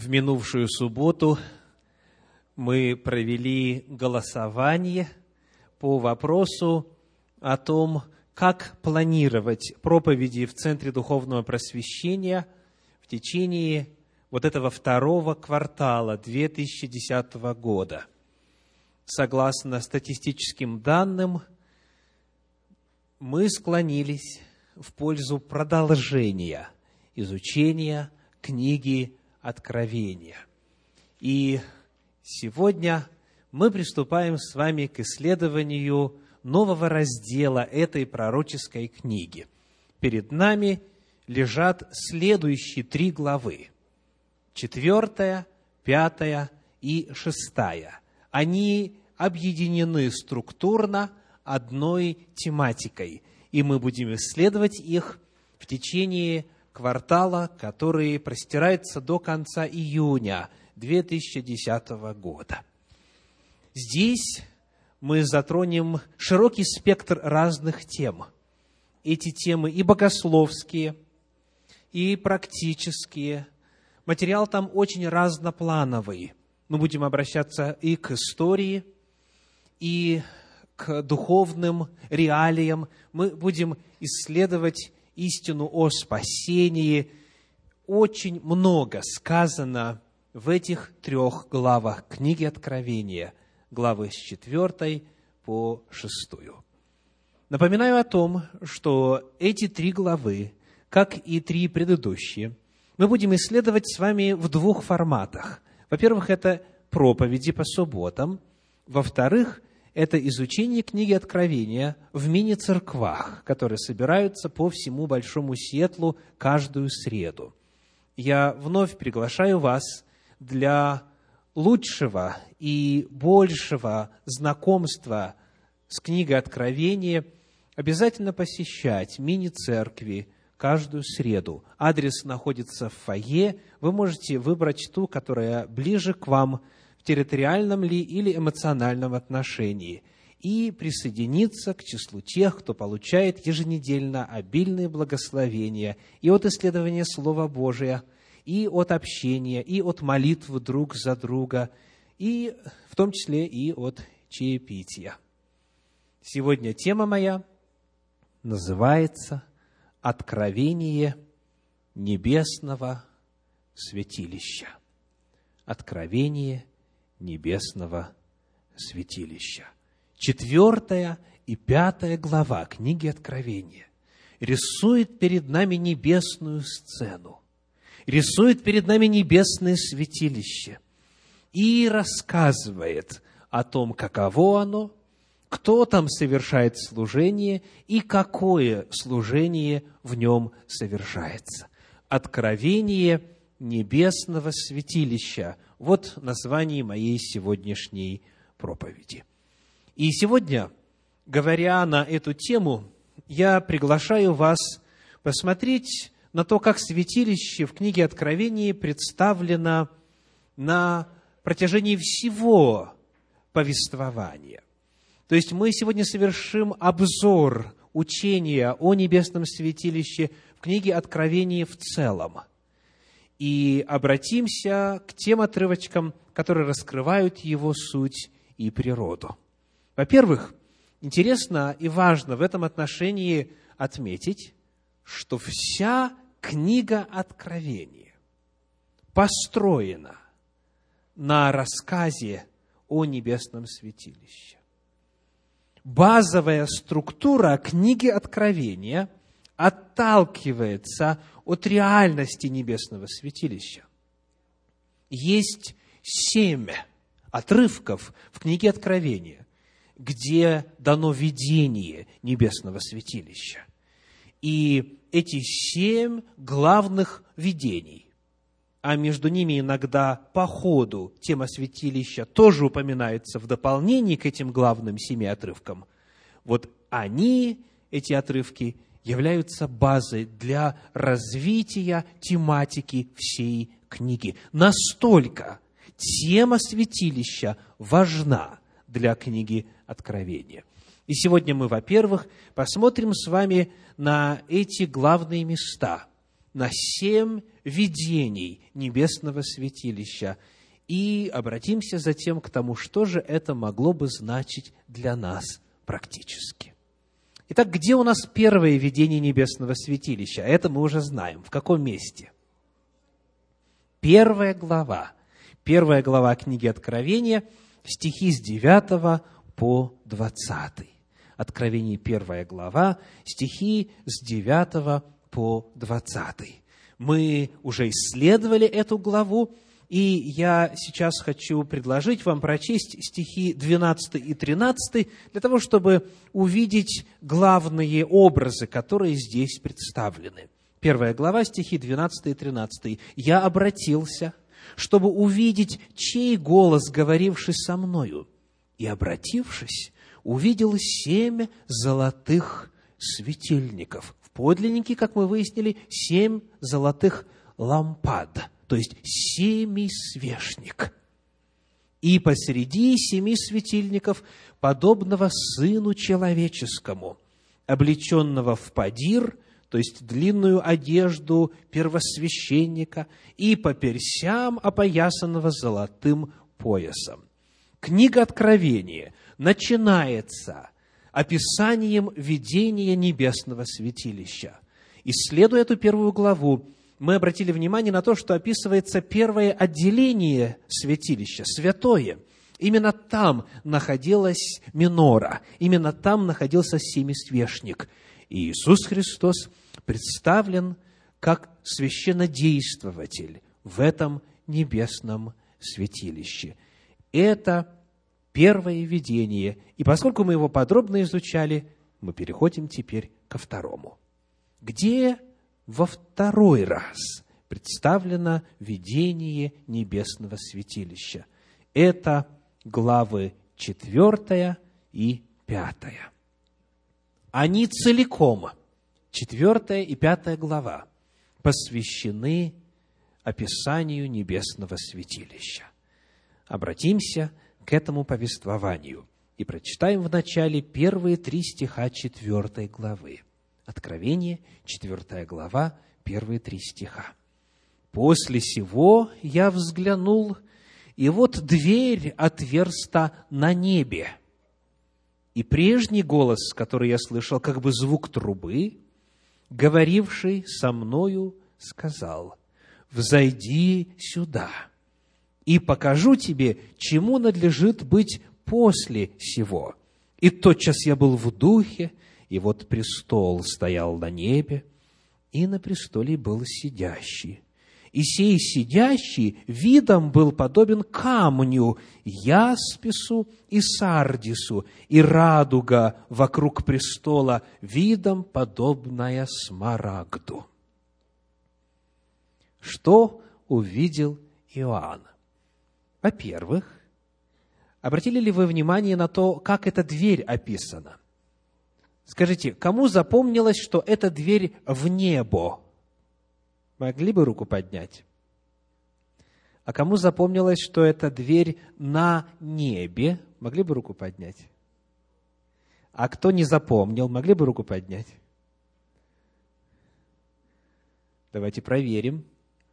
В минувшую субботу мы провели голосование по вопросу о том, как планировать проповеди в Центре Духовного Просвещения в течение вот этого второго квартала 2010 года. Согласно статистическим данным, мы склонились в пользу продолжения изучения книги Откровения. И сегодня мы приступаем с вами к исследованию нового раздела этой пророческой книги. Перед нами лежат следующие три главы. Четвертая, пятая и шестая. Они объединены структурно одной тематикой, и мы будем исследовать их в течение квартала, который простирается до конца июня 2010 года. Здесь мы затронем широкий спектр разных тем. Эти темы и богословские, и практические. Материал там очень разноплановый. Мы будем обращаться и к истории, и к духовным реалиям. Мы будем исследовать истину о спасении. Очень много сказано в этих трех главах книги Откровения, главы с четвертой по шестую. Напоминаю о том, что эти три главы, как и три предыдущие, мы будем исследовать с вами в двух форматах. Во-первых, это проповеди по субботам. Во-вторых, это изучение книги Откровения в мини-церквах, которые собираются по всему Большому Сетлу каждую среду. Я вновь приглашаю вас для лучшего и большего знакомства с книгой Откровения обязательно посещать мини-церкви каждую среду. Адрес находится в фойе. Вы можете выбрать ту, которая ближе к вам – территориальном ли или эмоциональном отношении и присоединиться к числу тех, кто получает еженедельно обильные благословения и от исследования Слова Божия, и от общения, и от молитв друг за друга, и в том числе и от чаепития. Сегодня тема моя называется «Откровение небесного святилища». Откровение небесного святилища. Четвертая и пятая глава книги Откровения рисует перед нами небесную сцену, рисует перед нами небесное святилище и рассказывает о том, каково оно, кто там совершает служение и какое служение в нем совершается. Откровение небесного святилища – вот название моей сегодняшней проповеди. И сегодня, говоря на эту тему, я приглашаю вас посмотреть на то, как святилище в книге Откровения представлено на протяжении всего повествования. То есть мы сегодня совершим обзор учения о небесном святилище в книге Откровения в целом – и обратимся к тем отрывочкам, которые раскрывают его суть и природу. Во-первых, интересно и важно в этом отношении отметить, что вся книга Откровения построена на рассказе о небесном святилище. Базовая структура книги Откровения отталкивается от реальности небесного святилища. Есть семь отрывков в книге Откровения, где дано видение небесного святилища. И эти семь главных видений, а между ними иногда по ходу тема святилища тоже упоминается в дополнении к этим главным семи отрывкам, вот они, эти отрывки, являются базой для развития тематики всей книги. Настолько тема святилища важна для книги Откровения. И сегодня мы, во-первых, посмотрим с вами на эти главные места, на семь видений небесного святилища и обратимся затем к тому, что же это могло бы значить для нас практически. Итак, где у нас первое видение небесного святилища? Это мы уже знаем. В каком месте? Первая глава. Первая глава книги Откровения, стихи с 9 по 20. Откровение первая глава, стихи с 9 по 20. Мы уже исследовали эту главу, и я сейчас хочу предложить вам прочесть стихи 12 и 13 для того, чтобы увидеть главные образы, которые здесь представлены. Первая глава, стихи 12 и 13. «Я обратился, чтобы увидеть, чей голос, говоривший со мною, и, обратившись, увидел семь золотых светильников». В подлиннике, как мы выяснили, семь золотых лампад – то есть семисвешник. И посреди семи светильников, подобного Сыну Человеческому, облеченного в падир, то есть длинную одежду первосвященника, и по персям опоясанного золотым поясом. Книга Откровения начинается описанием видения небесного святилища. Исследуя эту первую главу, мы обратили внимание на то, что описывается первое отделение святилища, святое. Именно там находилась минора, именно там находился семисвешник. И Иисус Христос представлен как священнодействователь в этом небесном святилище. Это первое видение, и поскольку мы его подробно изучали, мы переходим теперь ко второму. Где во второй раз представлено видение небесного святилища. Это главы четвертая и пятая. Они целиком, четвертая и пятая глава, посвящены описанию небесного святилища. Обратимся к этому повествованию и прочитаем вначале первые три стиха четвертой главы. Откровение, 4 глава, первые три стиха. «После сего я взглянул, и вот дверь отверста на небе. И прежний голос, который я слышал, как бы звук трубы, говоривший со мною, сказал, «Взойди сюда, и покажу тебе, чему надлежит быть после сего». И тотчас я был в духе, и вот престол стоял на небе, и на престоле был сидящий. И сей сидящий видом был подобен камню, яспису и сардису, и радуга вокруг престола видом подобная смарагду. Что увидел Иоанн? Во-первых, обратили ли вы внимание на то, как эта дверь описана? Скажите, кому запомнилось, что это дверь в небо? Могли бы руку поднять? А кому запомнилось, что это дверь на небе? Могли бы руку поднять? А кто не запомнил, могли бы руку поднять? Давайте проверим.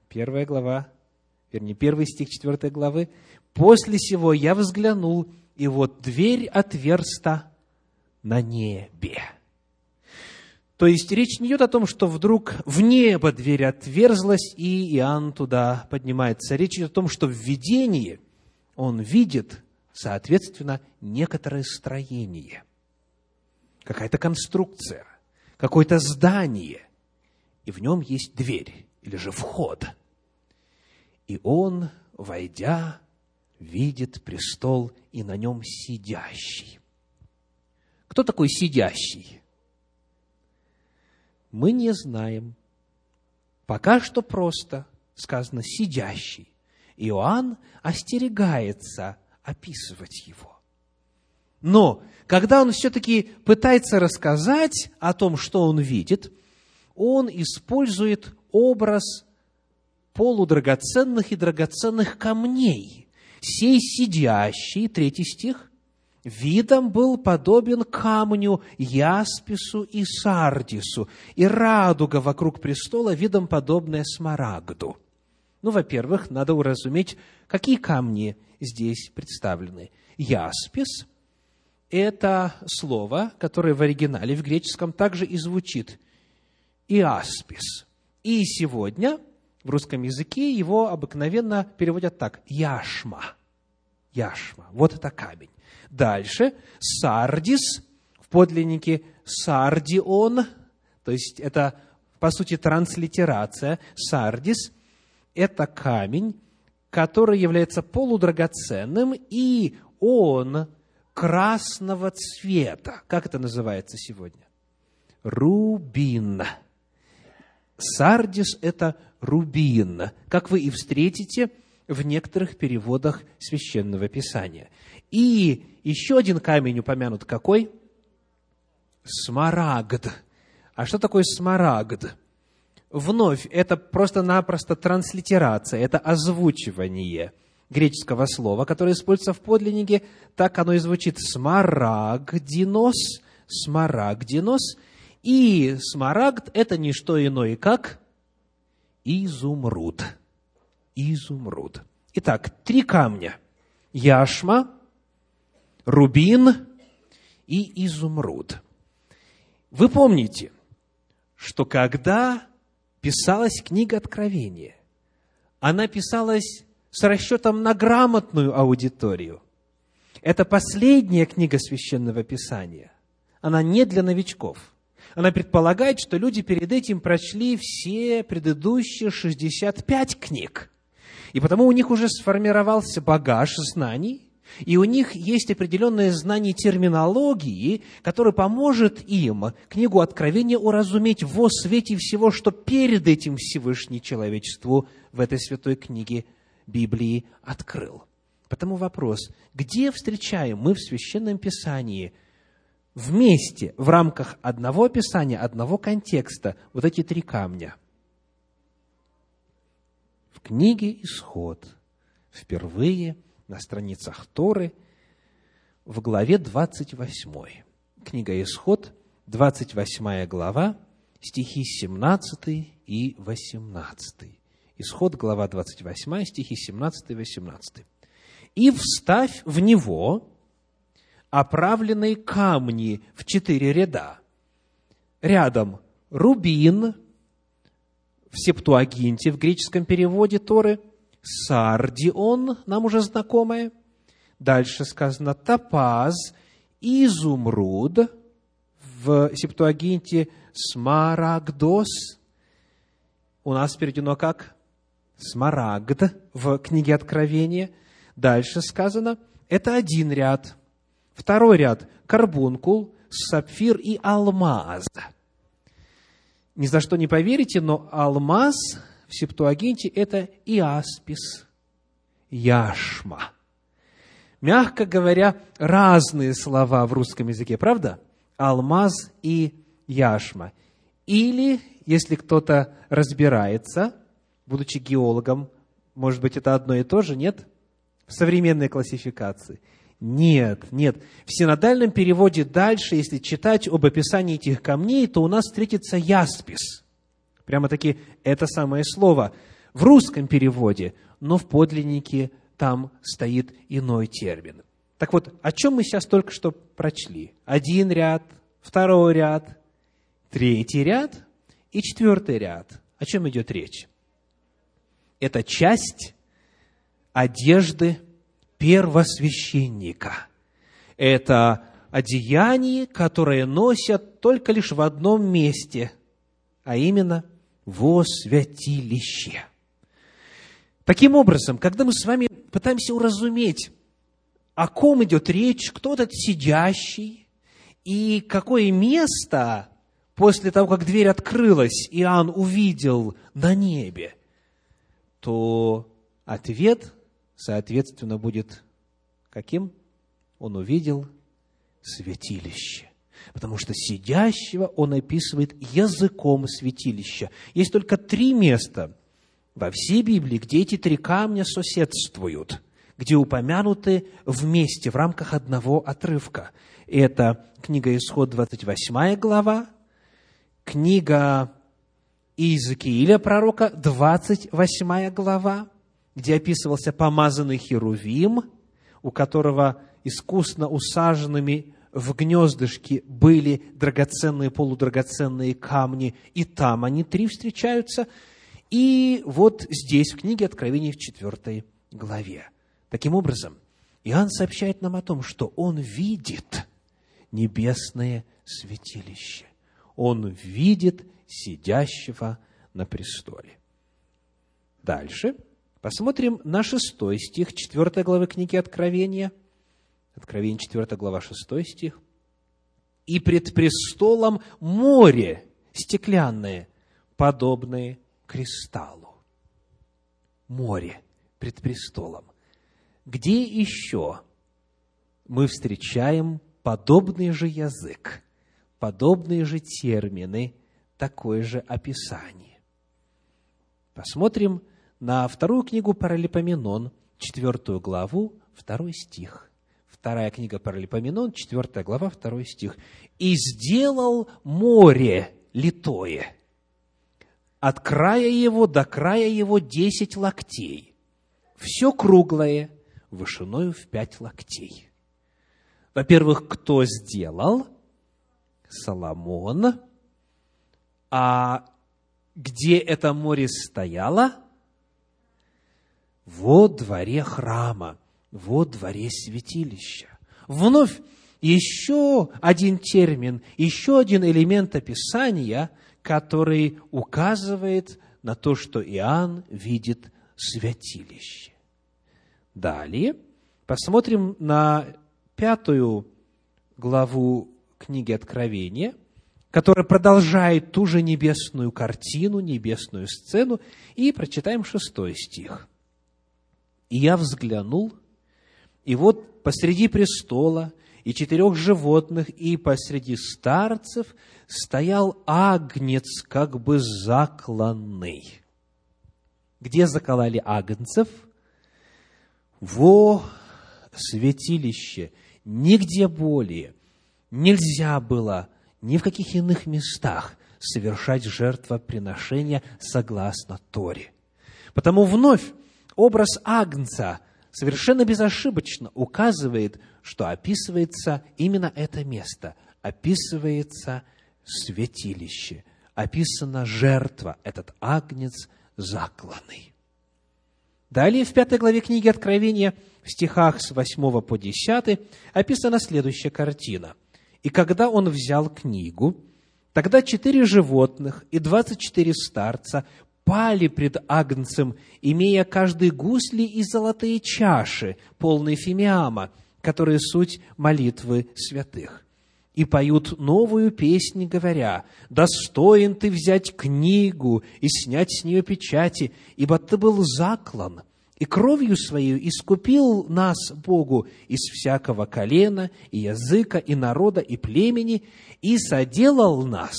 Первая глава, вернее, первый стих четвертой главы. «После сего я взглянул, и вот дверь отверста на небе. То есть речь не идет о том, что вдруг в небо дверь отверзлась, и Иоанн туда поднимается. Речь идет о том, что в видении он видит, соответственно, некоторое строение, какая-то конструкция, какое-то здание, и в нем есть дверь или же вход. И он, войдя, видит престол и на нем сидящий. Кто такой сидящий? Мы не знаем. Пока что просто сказано «сидящий». Иоанн остерегается описывать его. Но когда он все-таки пытается рассказать о том, что он видит, он использует образ полудрагоценных и драгоценных камней. Сей сидящий, третий стих, видом был подобен камню, яспису и сардису, и радуга вокруг престола видом подобная смарагду. Ну, во-первых, надо уразуметь, какие камни здесь представлены. Яспис – это слово, которое в оригинале, в греческом, также и звучит иаспис. И сегодня в русском языке его обыкновенно переводят так – яшма. Яшма. Вот это камень. Дальше сардис, в подлиннике сардион, то есть это, по сути, транслитерация. Сардис – это камень, который является полудрагоценным, и он красного цвета. Как это называется сегодня? Рубин. Сардис – это рубин, как вы и встретите в некоторых переводах Священного Писания. И еще один камень упомянут какой? Смарагд. А что такое смарагд? Вновь, это просто-напросто транслитерация, это озвучивание греческого слова, которое используется в подлиннике, так оно и звучит смарагдинос, смарагдинос, и смарагд – это не что иное, как изумруд. Изумруд. Итак, три камня. Яшма, рубин и изумруд. Вы помните, что когда писалась книга Откровения, она писалась с расчетом на грамотную аудиторию. Это последняя книга Священного Писания. Она не для новичков. Она предполагает, что люди перед этим прочли все предыдущие 65 книг. И потому у них уже сформировался багаж знаний, и у них есть определенное знание терминологии, которое поможет им книгу Откровения уразуметь во свете всего, что перед этим Всевышний человечеству в этой святой книге Библии открыл. Потому вопрос, где встречаем мы в Священном Писании вместе, в рамках одного описания, одного контекста, вот эти три камня? В книге «Исход» впервые – на страницах Торы в главе 28. Книга Исход, 28 глава, стихи 17 и 18. Исход, глава 28, стихи 17 и 18. «И вставь в него оправленные камни в четыре ряда. Рядом рубин, в Септуагинте, в греческом переводе Торы – сардион, нам уже знакомое. Дальше сказано топаз, изумруд, в Септуагинте смарагдос. У нас переведено как смарагд в книге Откровения. Дальше сказано, это один ряд. Второй ряд – карбункул, сапфир и алмаз. Ни за что не поверите, но алмаз в Септуагинте это иаспис, яшма. Мягко говоря, разные слова в русском языке, правда? Алмаз и яшма. Или, если кто-то разбирается, будучи геологом, может быть, это одно и то же, нет? В современной классификации. Нет, нет. В синодальном переводе дальше, если читать об описании этих камней, то у нас встретится яспис – Прямо-таки это самое слово в русском переводе, но в подлиннике там стоит иной термин. Так вот, о чем мы сейчас только что прочли? Один ряд, второй ряд, третий ряд и четвертый ряд. О чем идет речь? Это часть одежды первосвященника. Это одеяние, которое носят только лишь в одном месте, а именно – во святилище. Таким образом, когда мы с вами пытаемся уразуметь, о ком идет речь, кто этот сидящий, и какое место после того, как дверь открылась, Иоанн увидел на небе, то ответ, соответственно, будет каким? Он увидел святилище потому что сидящего он описывает языком святилища. Есть только три места во всей Библии, где эти три камня соседствуют. где упомянуты вместе, в рамках одного отрывка. Это книга Исход, 28 глава, книга Иезекииля, пророка, 28 глава, где описывался помазанный Херувим, у которого искусно усаженными в гнездышке были драгоценные, полудрагоценные камни, и там они три встречаются. И вот здесь, в книге Откровений, в четвертой главе. Таким образом, Иоанн сообщает нам о том, что он видит небесное святилище. Он видит сидящего на престоле. Дальше посмотрим на шестой стих четвертой главы книги Откровения. Откровение 4 глава 6 стих. «И пред престолом море стеклянное, подобное кристаллу». Море пред престолом. Где еще мы встречаем подобный же язык, подобные же термины, такое же описание? Посмотрим на вторую книгу Паралипоменон, четвертую главу, второй стих. Вторая книга Паралипоменон, четвертая глава, второй стих. «И сделал море литое, от края его до края его десять локтей, все круглое, вышиною в пять локтей. Во-первых, кто сделал? Соломон. А где это море стояло? Во дворе храма, во дворе святилища. Вновь еще один термин, еще один элемент описания, который указывает на то, что Иоанн видит святилище. Далее посмотрим на пятую главу книги Откровения, которая продолжает ту же небесную картину, небесную сцену, и прочитаем шестой стих. «И я взглянул, и вот посреди престола и четырех животных, и посреди старцев стоял агнец, как бы закланный». Где закололи агнцев? Во святилище, нигде более нельзя было ни в каких иных местах совершать жертвоприношения согласно Торе. Потому вновь образ Агнца совершенно безошибочно указывает, что описывается именно это место, описывается святилище, описана жертва, этот Агнец закланный. Далее в пятой главе книги Откровения, в стихах с 8 по 10, описана следующая картина. «И когда он взял книгу, тогда четыре животных и двадцать четыре старца пали пред Агнцем, имея каждый гусли и золотые чаши, полные фимиама, которые суть молитвы святых. И поют новую песнь, говоря, «Достоин ты взять книгу и снять с нее печати, ибо ты был заклан, и кровью свою искупил нас, Богу, из всякого колена, и языка, и народа, и племени, и соделал нас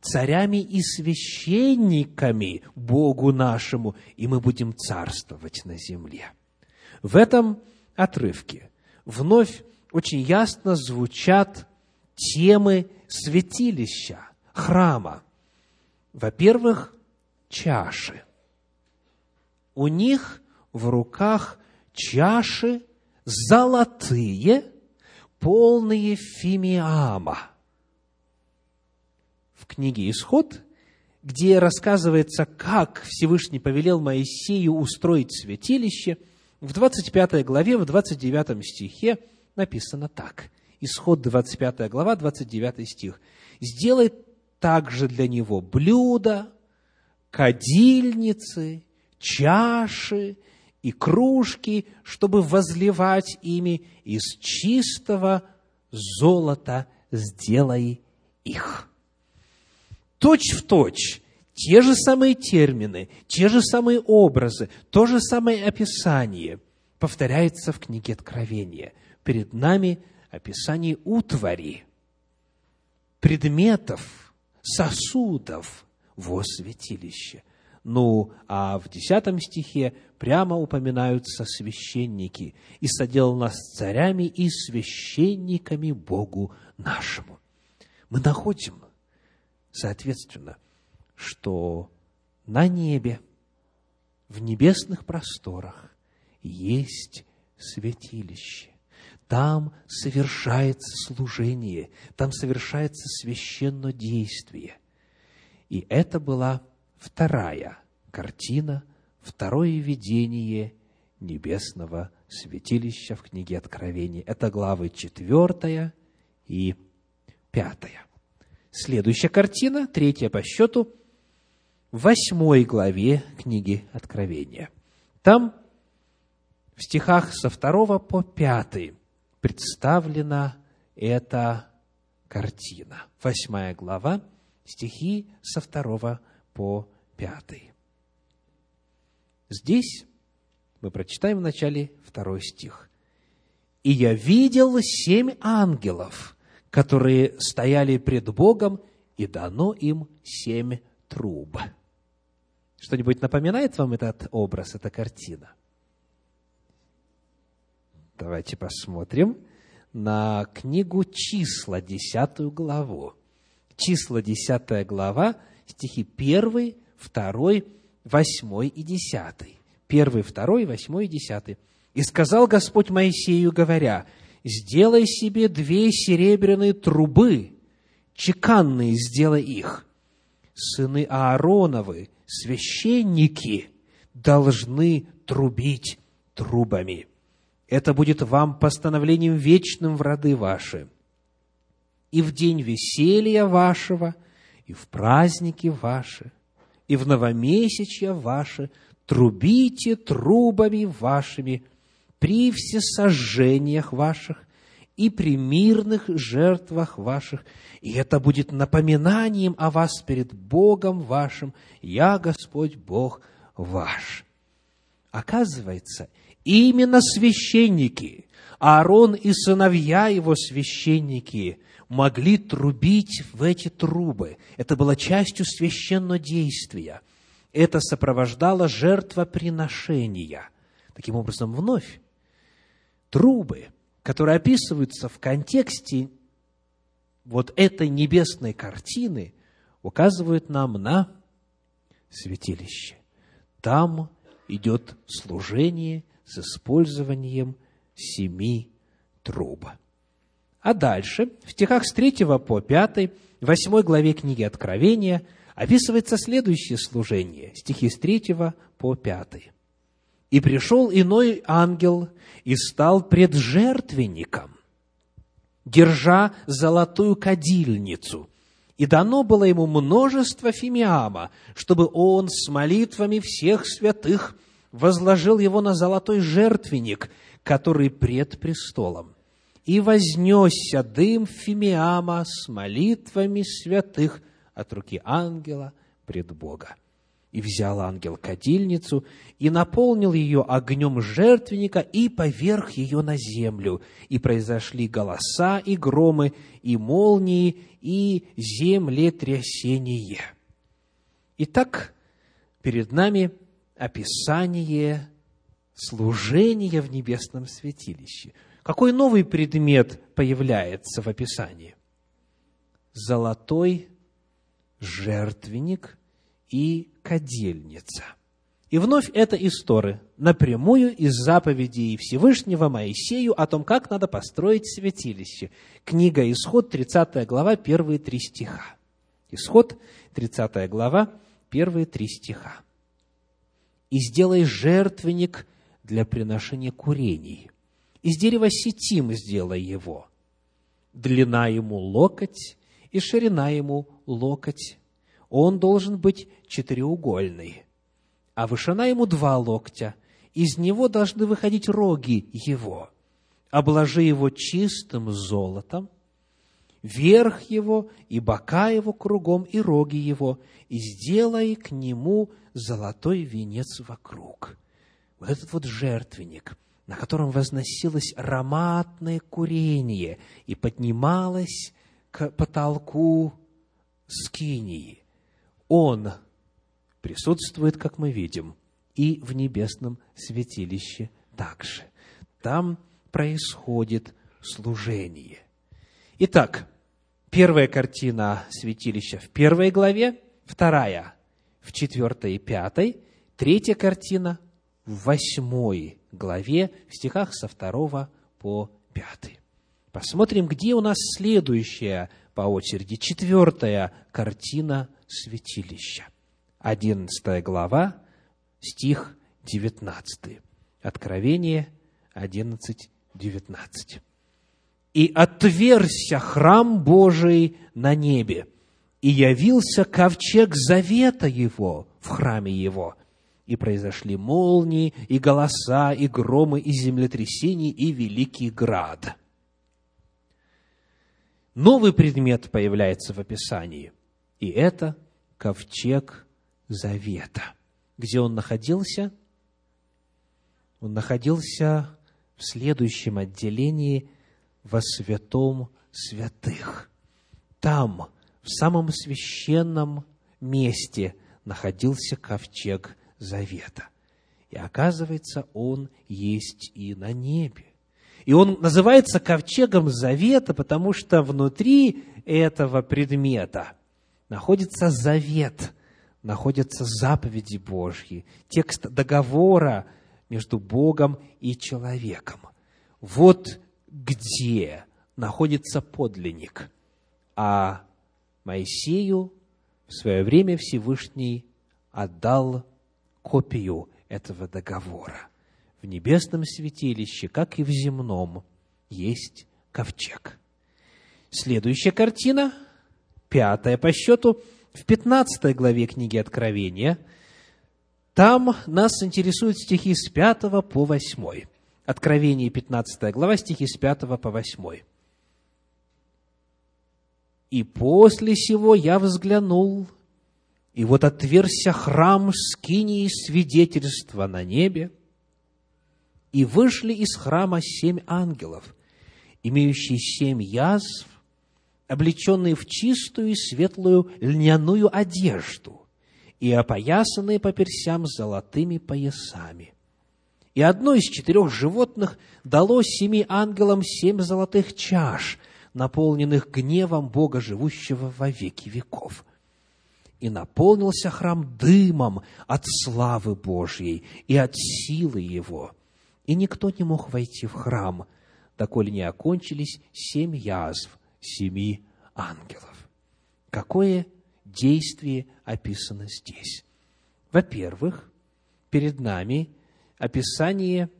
царями и священниками Богу нашему, и мы будем царствовать на земле». В этом отрывке вновь очень ясно звучат темы святилища, храма. Во-первых, чаши. У них в руках чаши золотые, полные фимиама. Книге «Исход», где рассказывается, как Всевышний повелел Моисею устроить святилище, в 25 главе, в 29 стихе написано так. Исход 25 глава, 29 стих. «Сделай также для него блюда, кадильницы, чаши и кружки, чтобы возливать ими из чистого золота сделай их». Точь в точь те же самые термины, те же самые образы, то же самое описание повторяется в книге Откровения. Перед нами – описании утвари, предметов, сосудов во святилище. Ну, а в десятом стихе прямо упоминаются священники. «И соделал нас царями и священниками Богу нашему». Мы находим, соответственно, что на небе, в небесных просторах есть святилище. Там совершается служение, там совершается священное действие. И это была вторая картина, второе видение небесного святилища в книге Откровения. Это главы четвертая и пятая. Следующая картина, третья по счету, в восьмой главе книги Откровения. Там в стихах со второго по пятый представлена эта картина. Восьмая глава, стихи со второго по пятый. Здесь мы прочитаем в начале второй стих. «И я видел семь ангелов, которые стояли пред Богом, и дано им семь труб». Что-нибудь напоминает вам этот образ, эта картина? Давайте посмотрим на книгу «Числа», десятую главу. Числа, десятая глава, стихи 1, 2, 8 и 10. 1, 2, 8 и 10. «И сказал Господь Моисею, говоря, сделай себе две серебряные трубы, чеканные сделай их. Сыны Аароновы, священники, должны трубить трубами. Это будет вам постановлением вечным в роды ваши. И в день веселья вашего, и в праздники ваши, и в новомесячья ваши трубите трубами вашими при всесожжениях ваших и при мирных жертвах ваших, и это будет напоминанием о вас перед Богом вашим, я Господь Бог ваш. Оказывается, Именно священники, Аарон и сыновья его священники, могли трубить в эти трубы. Это было частью священного действия. Это сопровождало жертвоприношения. Таким образом, вновь, трубы, которые описываются в контексте вот этой небесной картины, указывают нам на святилище. Там идет служение с использованием семи труб. А дальше, в стихах с 3 по 5, 8 главе книги Откровения, описывается следующее служение, стихи с 3 по 5. «И пришел иной ангел и стал пред жертвенником, держа золотую кадильницу, и дано было ему множество фимиама, чтобы он с молитвами всех святых – возложил его на золотой жертвенник, который пред престолом. И вознесся дым Фимиама с молитвами святых от руки ангела пред Бога. И взял ангел кадильницу и наполнил ее огнем жертвенника и поверх ее на землю. И произошли голоса и громы, и молнии, и землетрясение. Итак, перед нами – описание служения в небесном святилище. Какой новый предмет появляется в описании? Золотой жертвенник и кадильница. И вновь это история напрямую из заповедей Всевышнего Моисею о том, как надо построить святилище. Книга Исход, 30 глава, первые три стиха. Исход, 30 глава, первые три стиха и сделай жертвенник для приношения курений. Из дерева сетим сделай его. Длина ему локоть и ширина ему локоть. Он должен быть четыреугольный, а вышина ему два локтя. Из него должны выходить роги его. Обложи его чистым золотом, верх его и бока его кругом и роги его, и сделай к нему золотой венец вокруг. Вот этот вот жертвенник, на котором возносилось ароматное курение и поднималось к потолку скинии, он присутствует, как мы видим, и в небесном святилище также. Там происходит служение. Итак, первая картина святилища в первой главе, вторая в четвертой и пятой, третья картина в восьмой главе, в стихах со второго по пятый. Посмотрим, где у нас следующая по очереди, четвертая картина святилища. Одиннадцатая глава, стих девятнадцатый. Откровение одиннадцать, девятнадцать. «И отверся храм Божий на небе, и явился ковчег завета его в храме его, и произошли молнии, и голоса, и громы, и землетрясения, и великий град». Новый предмет появляется в описании, и это ковчег завета. Где он находился? Он находился в следующем отделении во святом святых. Там, в самом священном месте, находился ковчег завета. И оказывается, он есть и на небе. И он называется ковчегом завета, потому что внутри этого предмета находится завет, находятся заповеди Божьи, текст договора между Богом и человеком. Вот где находится подлинник. А Моисею в свое время Всевышний отдал копию этого договора. В небесном святилище, как и в земном, есть ковчег. Следующая картина, пятая по счету, в 15 главе книги Откровения. Там нас интересуют стихи с 5 по 8. Откровение, 15 глава, стихи с 5 по 8. «И после сего я взглянул, и вот отверся храм скинии свидетельства на небе, и вышли из храма семь ангелов, имеющие семь язв, облеченные в чистую и светлую льняную одежду и опоясанные по персям золотыми поясами. И одно из четырех животных дало семи ангелам семь золотых чаш, наполненных гневом Бога, живущего во веки веков. И наполнился храм дымом от славы Божьей и от силы Его. И никто не мог войти в храм, доколе не окончились семь язв семи ангелов. Какое действие описано здесь? Во-первых, перед нами описание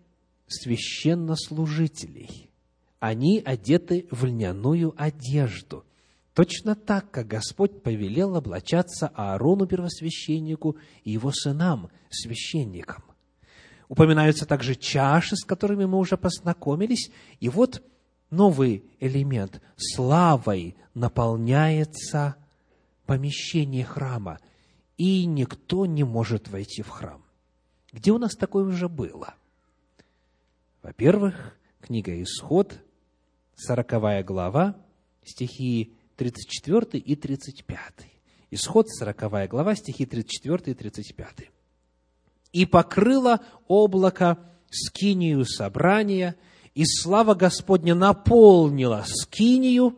священнослужителей. Они одеты в льняную одежду. Точно так, как Господь повелел облачаться Аарону первосвященнику и его сынам, священникам. Упоминаются также чаши, с которыми мы уже познакомились. И вот новый элемент. Славой наполняется помещение храма, и никто не может войти в храм. Где у нас такое уже было? Во-первых, книга Исход, 40 глава, стихи 34 и 35. Исход, 40 глава, стихи 34 и 35. «И покрыло облако скинию собрания, и слава Господня наполнила скинию,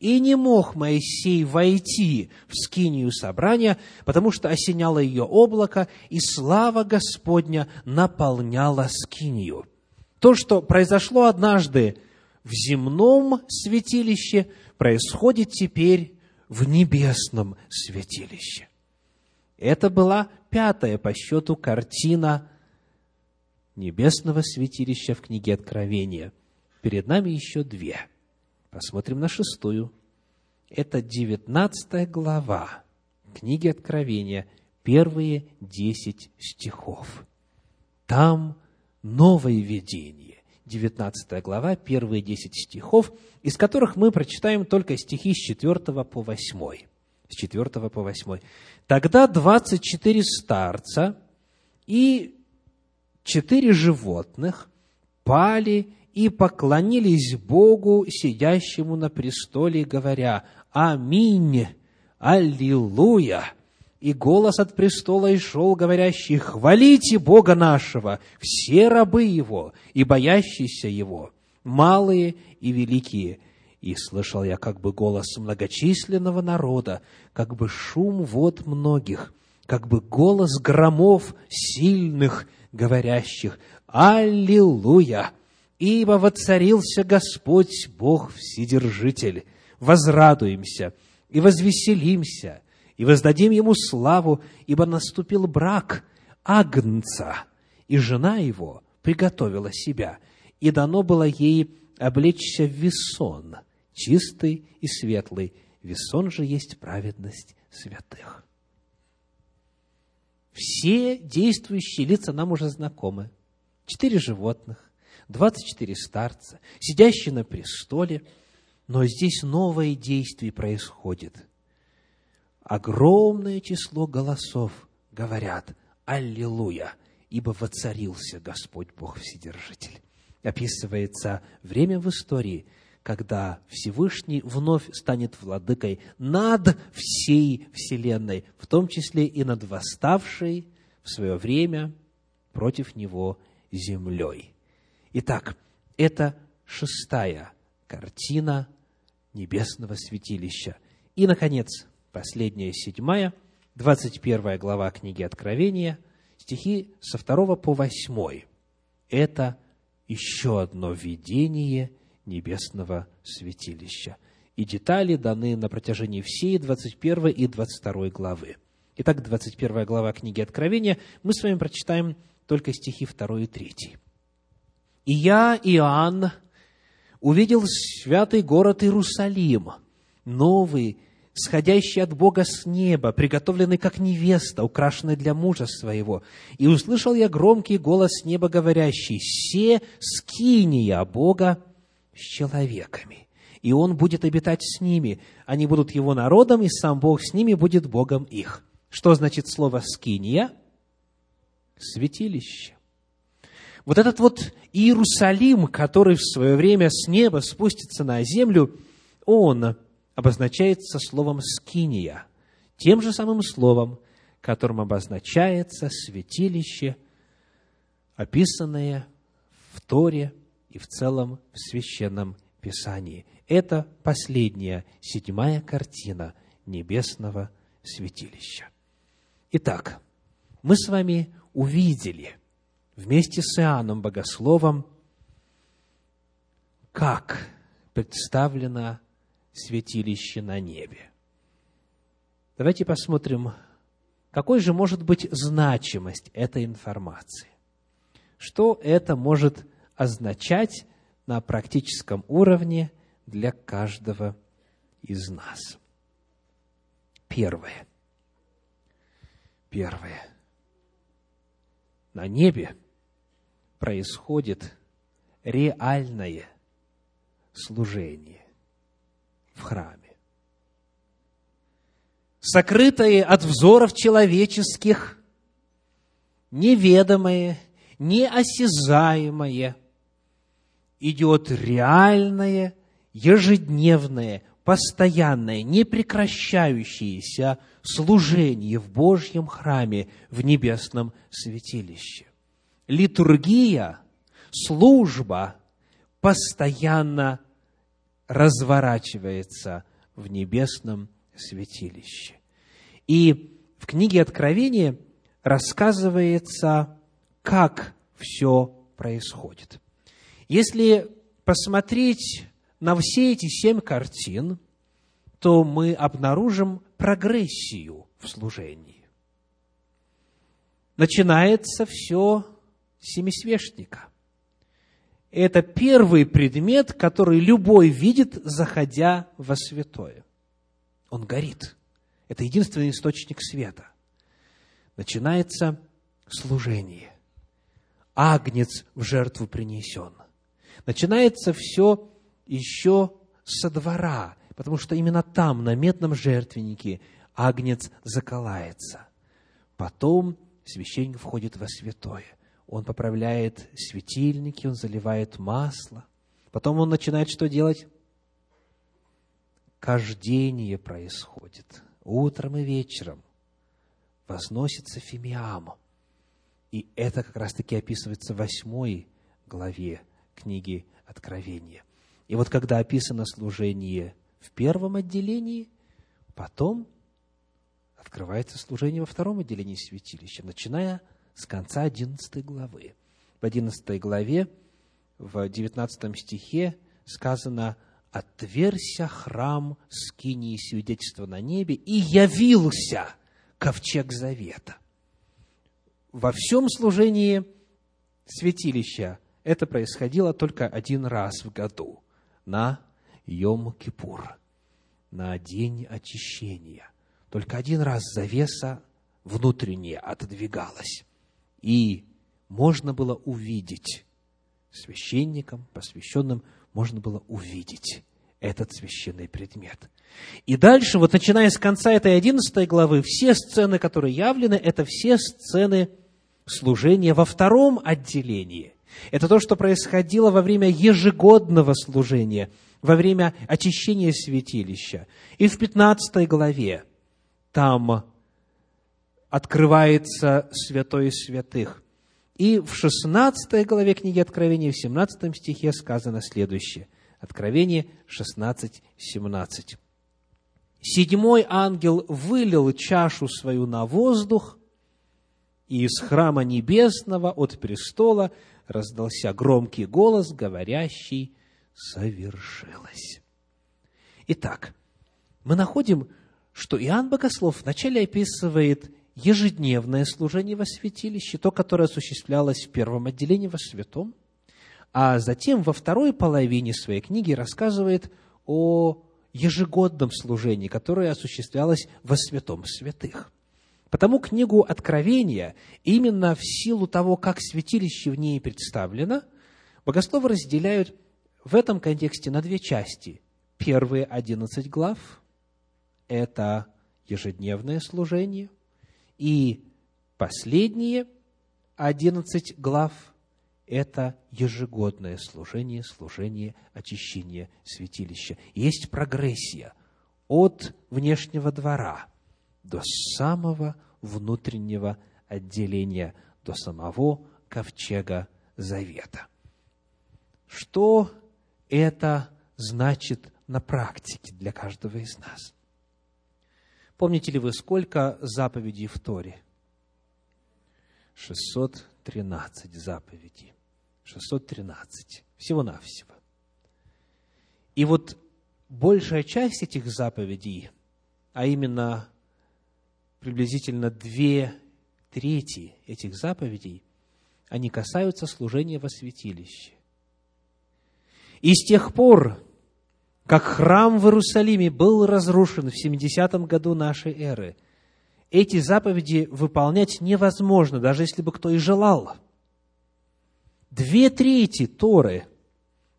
и не мог Моисей войти в скинию собрания, потому что осеняло ее облако, и слава Господня наполняла скинию. То, что произошло однажды в земном святилище, происходит теперь в небесном святилище. Это была пятая по счету картина небесного святилища в книге Откровения. Перед нами еще две. Посмотрим на шестую. Это девятнадцатая глава книги Откровения, первые десять стихов. Там новое видение. 19 глава, первые десять стихов, из которых мы прочитаем только стихи с 4 по 8. С 4 по 8. «Тогда двадцать четыре старца и четыре животных пали и поклонились Богу, сидящему на престоле, говоря, «Аминь! Аллилуйя! и голос от престола и шел, говорящий, «Хвалите Бога нашего, все рабы Его и боящиеся Его, малые и великие». И слышал я как бы голос многочисленного народа, как бы шум вод многих, как бы голос громов сильных, говорящих, «Аллилуйя! Ибо воцарился Господь Бог Вседержитель! Возрадуемся и возвеселимся, и воздадим Ему славу, ибо наступил брак Агнца, и жена его приготовила себя, и дано было ей облечься в весон, чистый и светлый. Весон же есть праведность святых. Все действующие лица нам уже знакомы. Четыре животных, двадцать четыре старца, сидящие на престоле. Но здесь новое действие происходит. Огромное число голосов говорят «Аллилуйя!» ибо воцарился Господь Бог Вседержитель. Описывается время в истории, когда Всевышний вновь станет владыкой над всей Вселенной, в том числе и над восставшей в свое время против него землей. Итак, это шестая картина небесного святилища. И, наконец, последняя, седьмая, 21 глава книги Откровения, стихи со 2 по 8. Это еще одно видение небесного святилища. И детали даны на протяжении всей 21 и 22 главы. Итак, 21 глава книги Откровения, мы с вами прочитаем только стихи 2 и 3. «И я, Иоанн, увидел святый город Иерусалим, новый, сходящий от Бога с неба, приготовленный как невеста, украшенная для мужа своего. И услышал я громкий голос неба, говорящий, «Се скиния Бога с человеками, и Он будет обитать с ними, они будут Его народом, и сам Бог с ними будет Богом их». Что значит слово «скиния»? Святилище. Вот этот вот Иерусалим, который в свое время с неба спустится на землю, он обозначается словом «скиния», тем же самым словом, которым обозначается святилище, описанное в Торе и в целом в Священном Писании. Это последняя, седьмая картина небесного святилища. Итак, мы с вами увидели вместе с Иоанном Богословом, как представлено святилище на небе. Давайте посмотрим, какой же может быть значимость этой информации. Что это может означать на практическом уровне для каждого из нас. Первое. Первое. На небе происходит реальное служение в храме. Сокрытое от взоров человеческих, неведомое, неосязаемое, идет реальное, ежедневное, постоянное, непрекращающееся служение в Божьем храме, в небесном святилище. Литургия, служба постоянно разворачивается в небесном святилище. И в книге Откровения рассказывается, как все происходит. Если посмотреть на все эти семь картин, то мы обнаружим прогрессию в служении. Начинается все с семисвешника – это первый предмет, который любой видит, заходя во святое. Он горит. Это единственный источник света. Начинается служение. Агнец в жертву принесен. Начинается все еще со двора, потому что именно там, на медном жертвеннике, агнец заколается. Потом священник входит во святое он поправляет светильники, он заливает масло. Потом он начинает что делать? Кождение происходит утром и вечером. возносится фимиам. И это как раз-таки описывается в восьмой главе книги Откровения. И вот когда описано служение в первом отделении, потом открывается служение во втором отделении святилища, начиная с конца одиннадцатой главы. В одиннадцатой главе, в девятнадцатом стихе сказано «Отверся храм скинии свидетельства на небе, и явился ковчег завета». Во всем служении святилища это происходило только один раз в году, на Йом-Кипур, на день очищения. Только один раз завеса внутренняя отодвигалась, и можно было увидеть священникам, посвященным, можно было увидеть этот священный предмет. И дальше, вот начиная с конца этой одиннадцатой главы, все сцены, которые явлены, это все сцены служения во втором отделении. Это то, что происходило во время ежегодного служения, во время очищения святилища. И в 15 главе там открывается святой святых. И в 16 главе книги Откровения, в 17 стихе сказано следующее. Откровение 16, 17. Седьмой ангел вылил чашу свою на воздух, и из храма небесного от престола раздался громкий голос, говорящий «Совершилось». Итак, мы находим, что Иоанн Богослов вначале описывает ежедневное служение во святилище, то, которое осуществлялось в первом отделении во святом, а затем во второй половине своей книги рассказывает о ежегодном служении, которое осуществлялось во святом святых. Потому книгу Откровения, именно в силу того, как святилище в ней представлено, богословы разделяют в этом контексте на две части. Первые одиннадцать глав – это ежедневное служение, и последние одиннадцать глав – это ежегодное служение, служение очищения святилища. Есть прогрессия от внешнего двора – до самого внутреннего отделения, до самого ковчега завета. Что это значит на практике для каждого из нас? Помните ли вы, сколько заповедей в Торе? 613 заповедей. 613. Всего-навсего. И вот большая часть этих заповедей, а именно приблизительно две трети этих заповедей, они касаются служения во святилище. И с тех пор, как храм в Иерусалиме был разрушен в 70-м году нашей эры, эти заповеди выполнять невозможно, даже если бы кто и желал. Две трети Торы,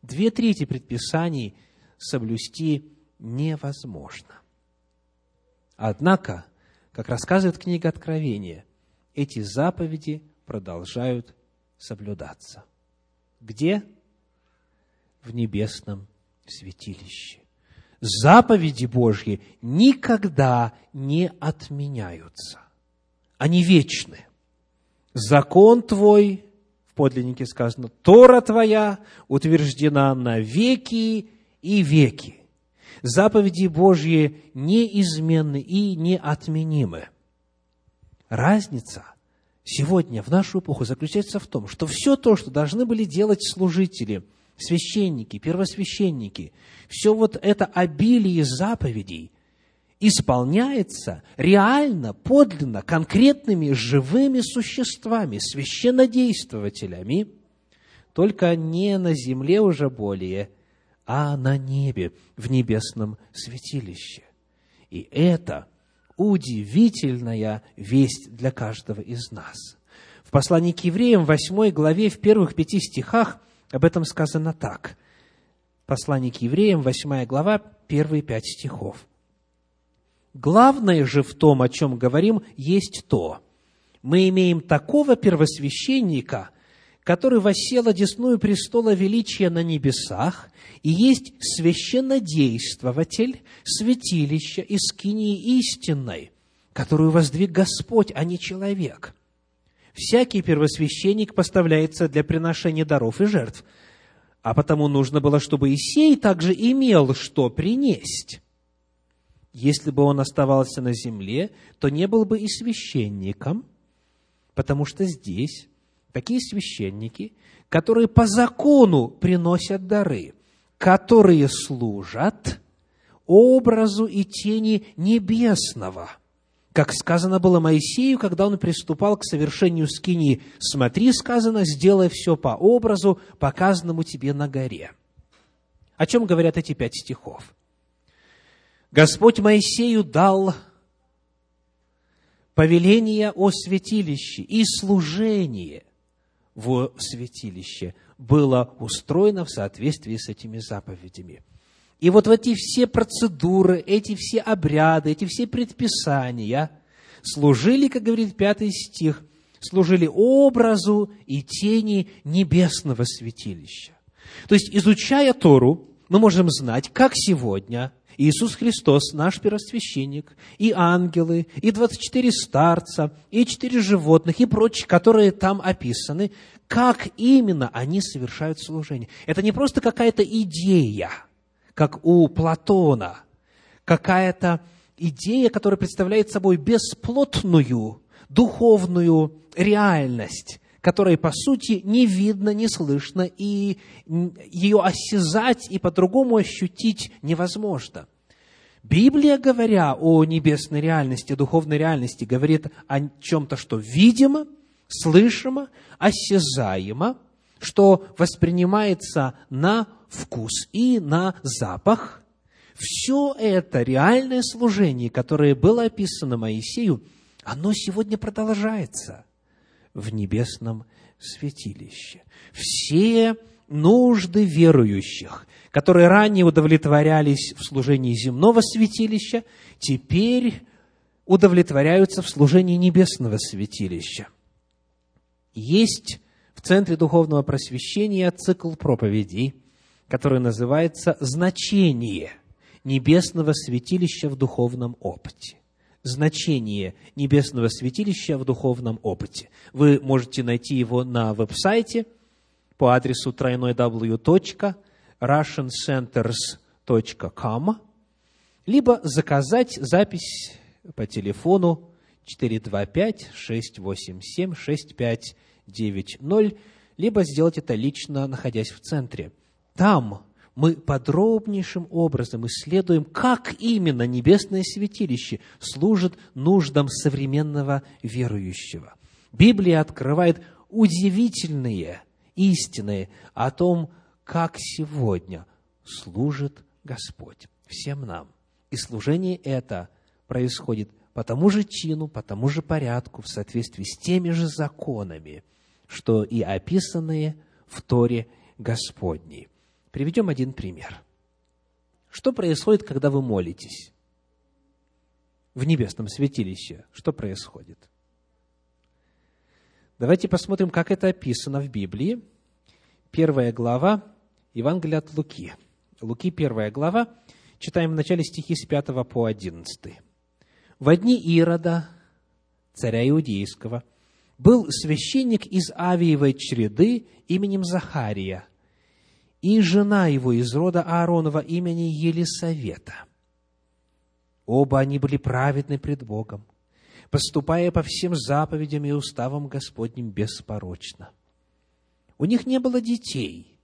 две трети предписаний соблюсти невозможно. Однако, как рассказывает книга Откровения, эти заповеди продолжают соблюдаться. Где? В небесном святилище. Заповеди Божьи никогда не отменяются. Они вечны. Закон твой, в подлиннике сказано, Тора твоя утверждена на веки и веки заповеди Божьи неизменны и неотменимы. Разница сегодня, в нашу эпоху, заключается в том, что все то, что должны были делать служители, священники, первосвященники, все вот это обилие заповедей исполняется реально, подлинно, конкретными живыми существами, священнодействователями, только не на земле уже более – а на небе, в небесном святилище. И это удивительная весть для каждого из нас. В послании к евреям, в 8 главе, в первых пяти стихах об этом сказано так. Послание к евреям, 8 глава, первые пять стихов. Главное же в том, о чем говорим, есть то. Мы имеем такого первосвященника, который воссел одесную престола величия на небесах, и есть священнодействователь святилища и скинии истинной. которую воздвиг Господь, а не человек. Всякий первосвященник поставляется для приношения даров и жертв, а потому нужно было, чтобы Исей также имел что принесть. Если бы он оставался на земле, то не был бы и священником, потому что здесь такие священники, которые по закону приносят дары, которые служат образу и тени небесного – как сказано было Моисею, когда он приступал к совершению скини. «Смотри, сказано, сделай все по образу, показанному тебе на горе». О чем говорят эти пять стихов? Господь Моисею дал повеление о святилище, и служение в святилище было устроено в соответствии с этими заповедями – и вот в эти все процедуры, эти все обряды, эти все предписания служили, как говорит пятый стих, служили образу и тени небесного святилища. То есть, изучая Тору, мы можем знать, как сегодня Иисус Христос, наш первосвященник, и ангелы, и 24 старца, и четыре животных, и прочие, которые там описаны, как именно они совершают служение. Это не просто какая-то идея – как у Платона, какая-то идея, которая представляет собой бесплотную духовную реальность, которой, по сути, не видно, не слышно, и ее осязать и по-другому ощутить невозможно. Библия, говоря о небесной реальности, духовной реальности, говорит о чем-то, что видимо, слышимо, осязаемо, что воспринимается на вкус и на запах. Все это реальное служение, которое было описано Моисею, оно сегодня продолжается в небесном святилище. Все нужды верующих, которые ранее удовлетворялись в служении земного святилища, теперь удовлетворяются в служении небесного святилища. Есть в Центре Духовного Просвещения цикл проповедей – который называется «Значение небесного святилища в духовном опыте». Значение небесного святилища в духовном опыте. Вы можете найти его на веб-сайте по адресу www.russiancenters.com либо заказать запись по телефону 425-687-6590, либо сделать это лично, находясь в центре – там мы подробнейшим образом исследуем, как именно небесное святилище служит нуждам современного верующего. Библия открывает удивительные истины о том, как сегодня служит Господь всем нам. И служение это происходит по тому же чину, по тому же порядку, в соответствии с теми же законами, что и описанные в Торе Господней. Приведем один пример. Что происходит, когда вы молитесь? В небесном святилище. Что происходит? Давайте посмотрим, как это описано в Библии. Первая глава Евангелия от Луки. Луки, первая глава. Читаем в начале стихи с 5 по 11. «В дни Ирода, царя Иудейского, был священник из Авиевой череды именем Захария, и жена его из рода Ааронова имени Елисавета. Оба они были праведны пред Богом, поступая по всем заповедям и уставам Господним беспорочно. У них не было детей,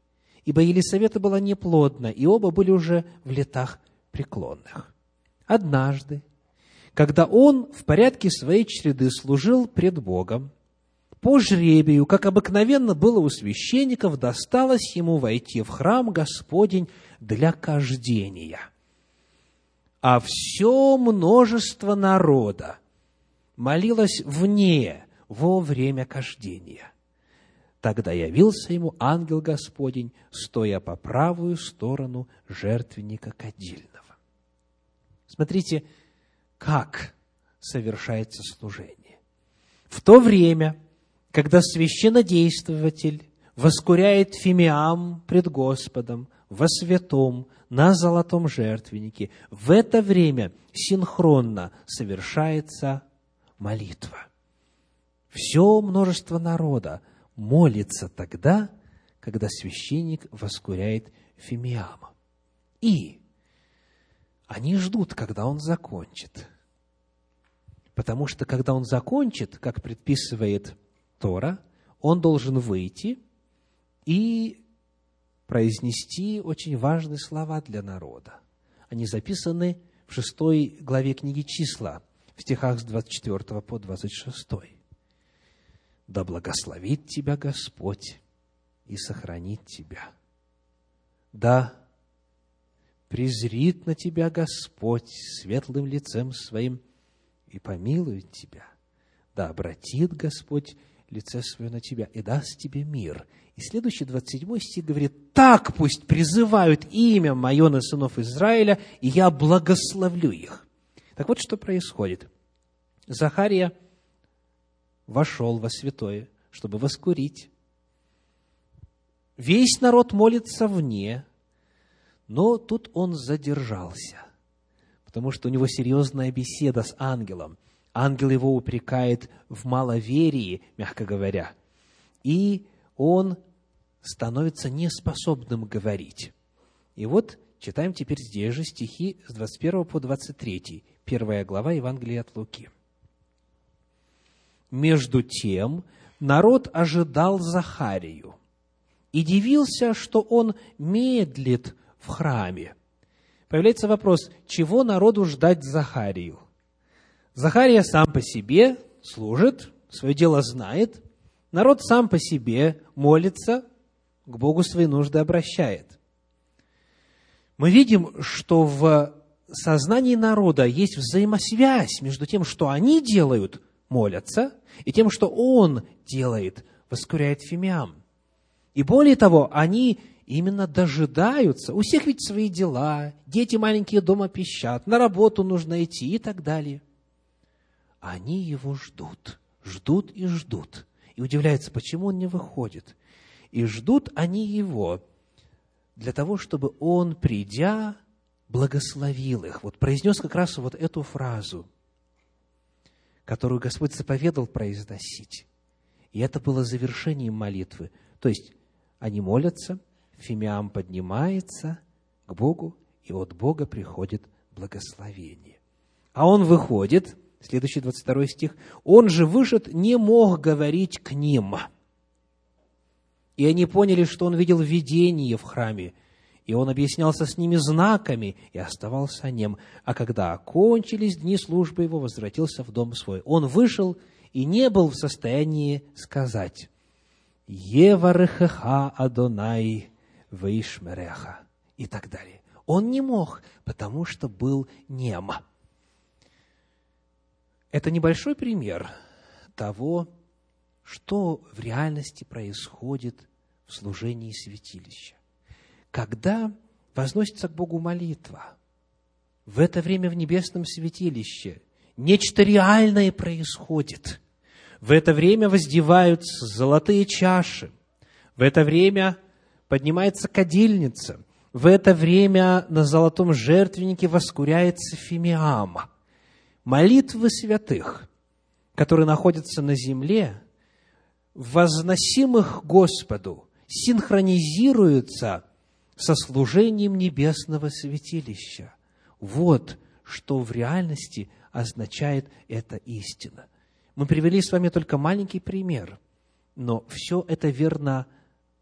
ибо Елисавета была неплодна, и оба были уже в летах преклонных. Однажды, когда он в порядке своей череды служил пред Богом, по жребию, как обыкновенно было у священников, досталось ему войти в храм Господень для кождения. А все множество народа молилось вне во время кождения. Тогда явился ему ангел Господень, стоя по правую сторону жертвенника кадильного. Смотрите, как совершается служение. В то время когда священнодействователь воскуряет фимиам пред Господом, во святом, на золотом жертвеннике, в это время синхронно совершается молитва. Все множество народа молится тогда, когда священник воскуряет фимиама. И они ждут, когда он закончит. Потому что, когда он закончит, как предписывает Тора, он должен выйти и произнести очень важные слова для народа. Они записаны в шестой главе книги «Числа», в стихах с 24 по 26. «Да благословит тебя Господь и сохранит тебя. Да презрит на тебя Господь светлым лицем своим и помилует тебя. Да обратит Господь лице свое на тебя и даст тебе мир. И следующий, 27 стих говорит, «Так пусть призывают имя мое на сынов Израиля, и я благословлю их». Так вот, что происходит. Захария вошел во святое, чтобы воскурить. Весь народ молится вне, но тут он задержался, потому что у него серьезная беседа с ангелом. Ангел его упрекает в маловерии, мягко говоря, и он становится неспособным говорить. И вот читаем теперь здесь же стихи с 21 по 23, первая глава Евангелия от Луки. Между тем народ ожидал Захарию и дивился, что он медлит в храме. Появляется вопрос, чего народу ждать Захарию? Захария сам по себе служит, свое дело знает, народ сам по себе молится, к Богу свои нужды обращает. Мы видим, что в сознании народа есть взаимосвязь между тем, что они делают, молятся, и тем, что он делает, воскуряет фимиам. И более того, они именно дожидаются. У всех ведь свои дела, дети маленькие дома пищат, на работу нужно идти и так далее. Они его ждут, ждут и ждут. И удивляются, почему он не выходит. И ждут они его для того, чтобы он, придя, благословил их. Вот произнес как раз вот эту фразу, которую Господь заповедал произносить. И это было завершением молитвы. То есть они молятся – Фимиам поднимается к Богу, и от Бога приходит благословение. А он выходит, следующий 22 стих, он же вышед не мог говорить к ним. И они поняли, что он видел видение в храме, и он объяснялся с ними знаками и оставался нем. А когда окончились дни службы его, возвратился в дом свой. Он вышел и не был в состоянии сказать «Еварехеха Адонай Ваишмереха и так далее. Он не мог, потому что был нем. Это небольшой пример того, что в реальности происходит в служении святилища. Когда возносится к Богу молитва, в это время в небесном святилище нечто реальное происходит. В это время воздеваются золотые чаши. В это время поднимается кадильница. В это время на золотом жертвеннике воскуряется фимиам. Молитвы святых, которые находятся на земле, возносимых Господу, синхронизируются со служением небесного святилища. Вот что в реальности означает эта истина. Мы привели с вами только маленький пример, но все это верно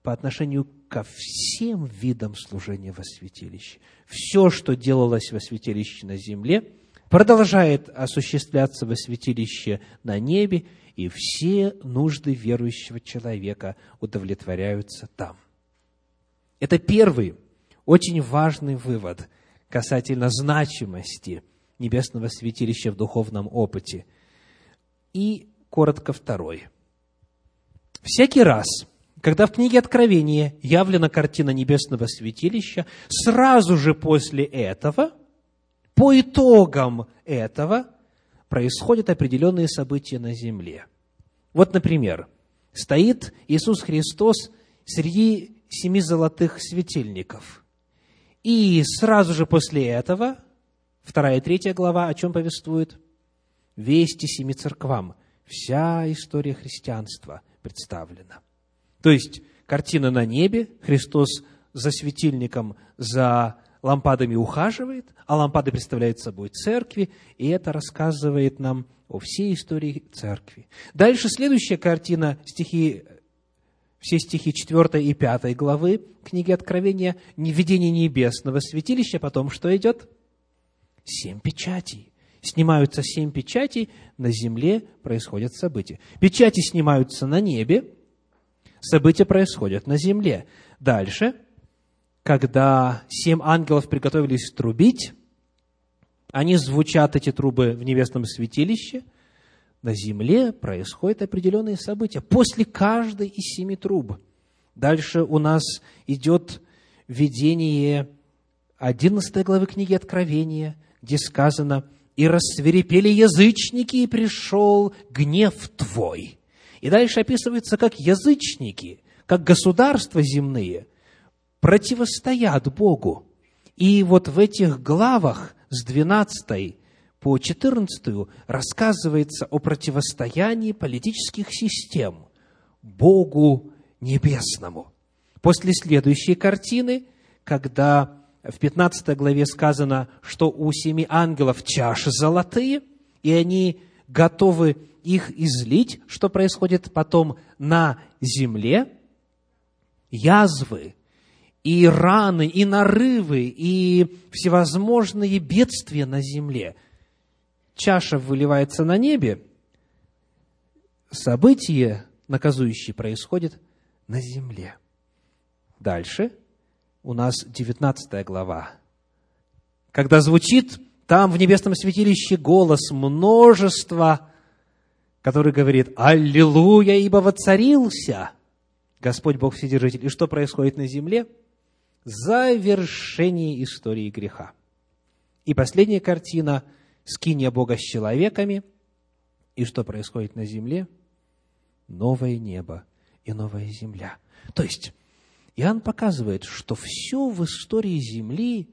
по отношению ко всем видам служения во святилище. Все, что делалось во святилище на земле, продолжает осуществляться во святилище на небе, и все нужды верующего человека удовлетворяются там. Это первый, очень важный вывод касательно значимости небесного святилища в духовном опыте. И коротко второй. Всякий раз – когда в книге Откровения явлена картина небесного святилища, сразу же после этого, по итогам этого, происходят определенные события на земле. Вот, например, стоит Иисус Христос среди семи золотых светильников. И сразу же после этого, вторая и третья глава, о чем повествует? Вести семи церквам. Вся история христианства представлена. То есть, картина на небе, Христос за светильником, за лампадами ухаживает, а лампады представляют собой церкви, и это рассказывает нам о всей истории церкви. Дальше следующая картина, стихи, все стихи 4 и 5 главы книги Откровения, «Видение небесного святилища», потом что идет? Семь печатей. Снимаются семь печатей, на земле происходят события. Печати снимаются на небе, события происходят на земле. Дальше, когда семь ангелов приготовились трубить, они звучат, эти трубы, в небесном святилище, на земле происходят определенные события после каждой из семи труб. Дальше у нас идет видение 11 главы книги Откровения, где сказано, «И рассверепели язычники, и пришел гнев твой». И дальше описывается, как язычники, как государства земные противостоят Богу. И вот в этих главах с 12 по 14 рассказывается о противостоянии политических систем Богу небесному. После следующей картины, когда в 15 главе сказано, что у семи ангелов чаши золотые, и они готовы их излить, что происходит потом на земле, язвы, и раны, и нарывы, и всевозможные бедствия на земле. Чаша выливается на небе, событие наказующее происходит на земле. Дальше у нас 19 глава. Когда звучит там в небесном святилище голос множества, который говорит «Аллилуйя, ибо воцарился Господь Бог Вседержитель». И что происходит на земле – завершение истории греха. И последняя картина – скиния Бога с человеками. И что происходит на земле? Новое небо и новая земля. То есть, Иоанн показывает, что все в истории земли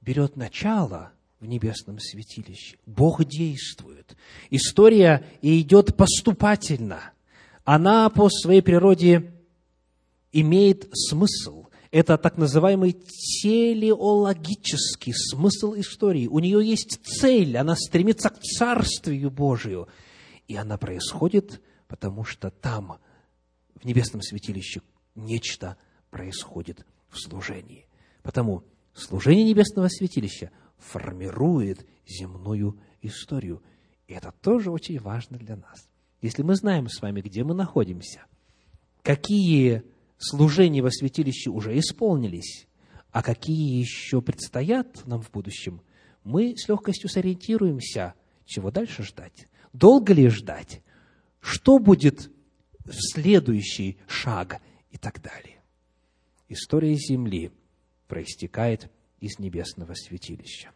берет начало в небесном святилище. Бог действует. История идет поступательно. Она по своей природе имеет смысл это так называемый телеологический смысл истории. У нее есть цель, она стремится к Царствию Божию. И она происходит, потому что там, в небесном святилище, нечто происходит в служении. Потому служение небесного святилища формирует земную историю. И это тоже очень важно для нас. Если мы знаем с вами, где мы находимся, какие служения во святилище уже исполнились, а какие еще предстоят нам в будущем, мы с легкостью сориентируемся, чего дальше ждать. Долго ли ждать? Что будет в следующий шаг и так далее. История Земли проистекает из небесного святилища.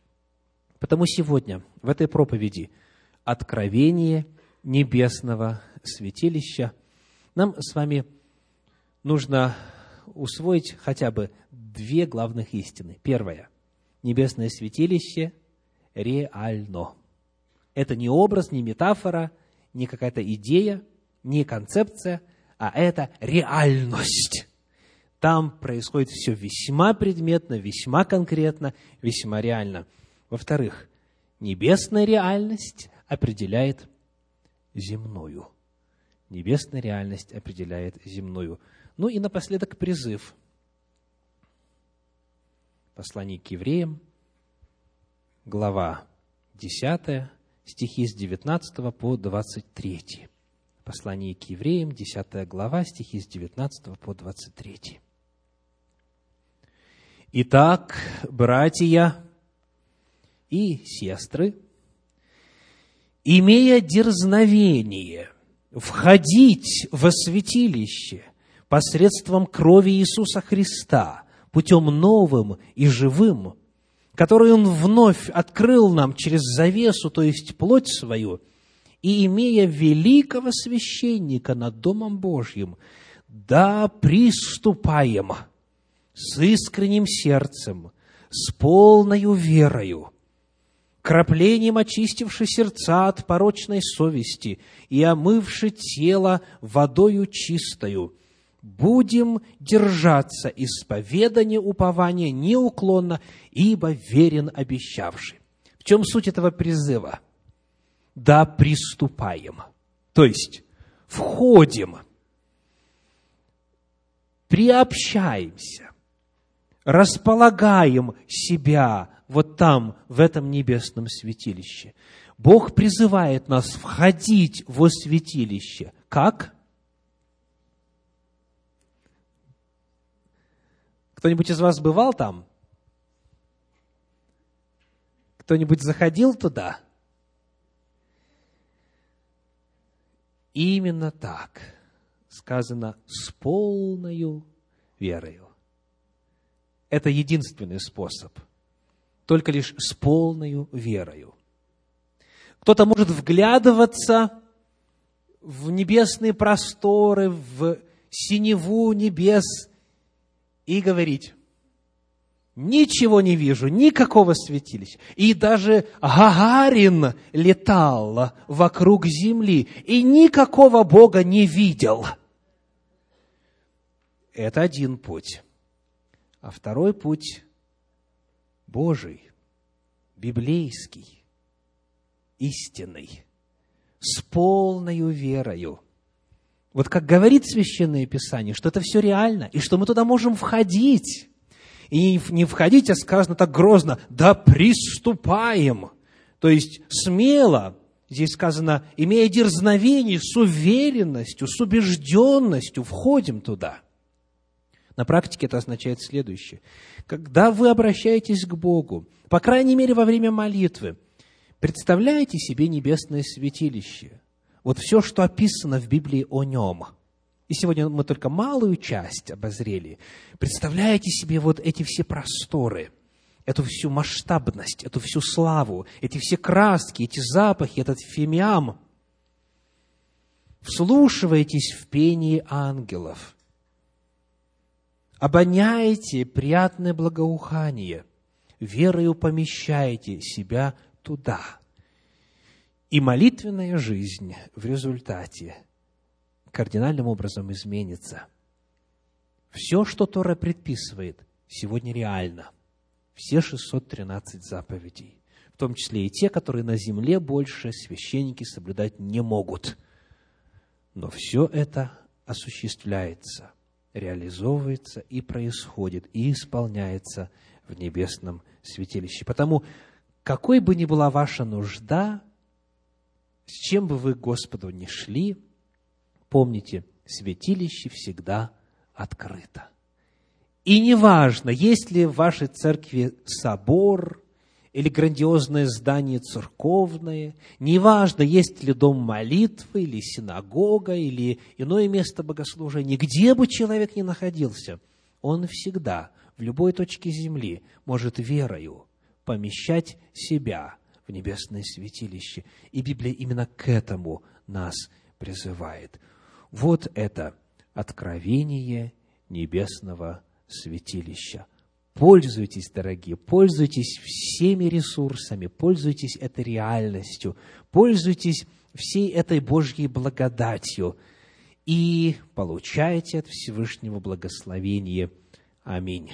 Потому сегодня в этой проповеди откровение небесного святилища нам с вами нужно усвоить хотя бы две главных истины. Первое. Небесное святилище реально. Это не образ, не метафора, не какая-то идея, не концепция, а это реальность. Там происходит все весьма предметно, весьма конкретно, весьма реально. Во-вторых, небесная реальность определяет земную. Небесная реальность определяет земную. Ну и напоследок призыв. Послание к евреям, глава 10, стихи с 19 по 23. Послание к евреям, 10 глава, стихи с 19 по 23. Итак, братья и сестры, имея дерзновение входить во святилище – посредством крови Иисуса Христа, путем новым и живым, который Он вновь открыл нам через завесу, то есть плоть свою, и имея великого священника над Домом Божьим, да приступаем с искренним сердцем с полною верою, краплением очистивши сердца от порочной совести и омывши тело водою чистою, будем держаться исповедания упования неуклонно, ибо верен обещавший. В чем суть этого призыва? Да, приступаем. То есть, входим, приобщаемся, располагаем себя вот там, в этом небесном святилище. Бог призывает нас входить во святилище. Как? Кто-нибудь из вас бывал там? Кто-нибудь заходил туда? Именно так сказано с полною верою. Это единственный способ. Только лишь с полною верою. Кто-то может вглядываться в небесные просторы, в синеву небес и говорить, ничего не вижу, никакого святилища. И даже Гагарин летал вокруг земли и никакого Бога не видел. Это один путь. А второй путь Божий, библейский, истинный, с полной верою. Вот как говорит Священное Писание, что это все реально, и что мы туда можем входить. И не входить, а сказано так грозно, да приступаем. То есть смело, здесь сказано, имея дерзновение, с уверенностью, с убежденностью входим туда. На практике это означает следующее. Когда вы обращаетесь к Богу, по крайней мере во время молитвы, представляете себе небесное святилище – вот все, что описано в Библии о нем. И сегодня мы только малую часть обозрели. Представляете себе вот эти все просторы, эту всю масштабность, эту всю славу, эти все краски, эти запахи, этот фимиам. Вслушивайтесь в пение ангелов. Обоняйте приятное благоухание. Верою помещайте себя туда – и молитвенная жизнь в результате кардинальным образом изменится. Все, что Тора предписывает, сегодня реально. Все 613 заповедей. В том числе и те, которые на земле больше священники соблюдать не могут. Но все это осуществляется, реализовывается и происходит, и исполняется в небесном святилище. Потому, какой бы ни была ваша нужда, с чем бы вы к Господу ни шли, помните, святилище всегда открыто. И неважно, есть ли в вашей церкви собор или грандиозное здание церковное, неважно, есть ли дом молитвы или синагога или иное место богослужения, где бы человек ни находился, он всегда в любой точке земли может верою помещать себя в небесное святилище. И Библия именно к этому нас призывает. Вот это откровение небесного святилища. Пользуйтесь, дорогие, пользуйтесь всеми ресурсами, пользуйтесь этой реальностью, пользуйтесь всей этой Божьей благодатью и получайте от Всевышнего благословения. Аминь.